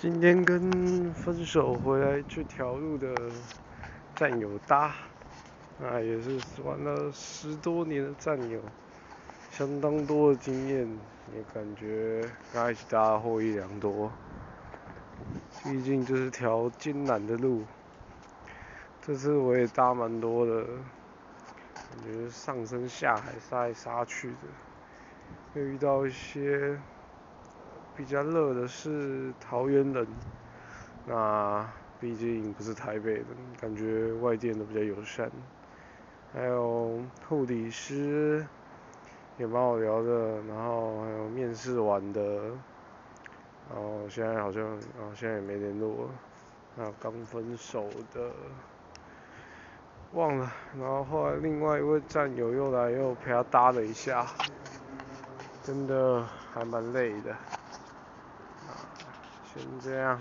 今天跟分手回来这条路的战友搭，啊，也是玩了十多年的战友，相当多的经验，也感觉跟他一起搭获益良多。毕竟这是条艰难的路，这次我也搭蛮多的，感觉上山下海杀来杀去的，又遇到一些。比较热的是桃园人，那毕竟不是台北人，感觉外地人都比较友善。还有护理师也蛮好聊的，然后还有面试完的，然后现在好像啊现在也没联络。还有刚分手的，忘了。然后后来另外一位战友又来又陪他搭了一下，真的还蛮累的。先这样。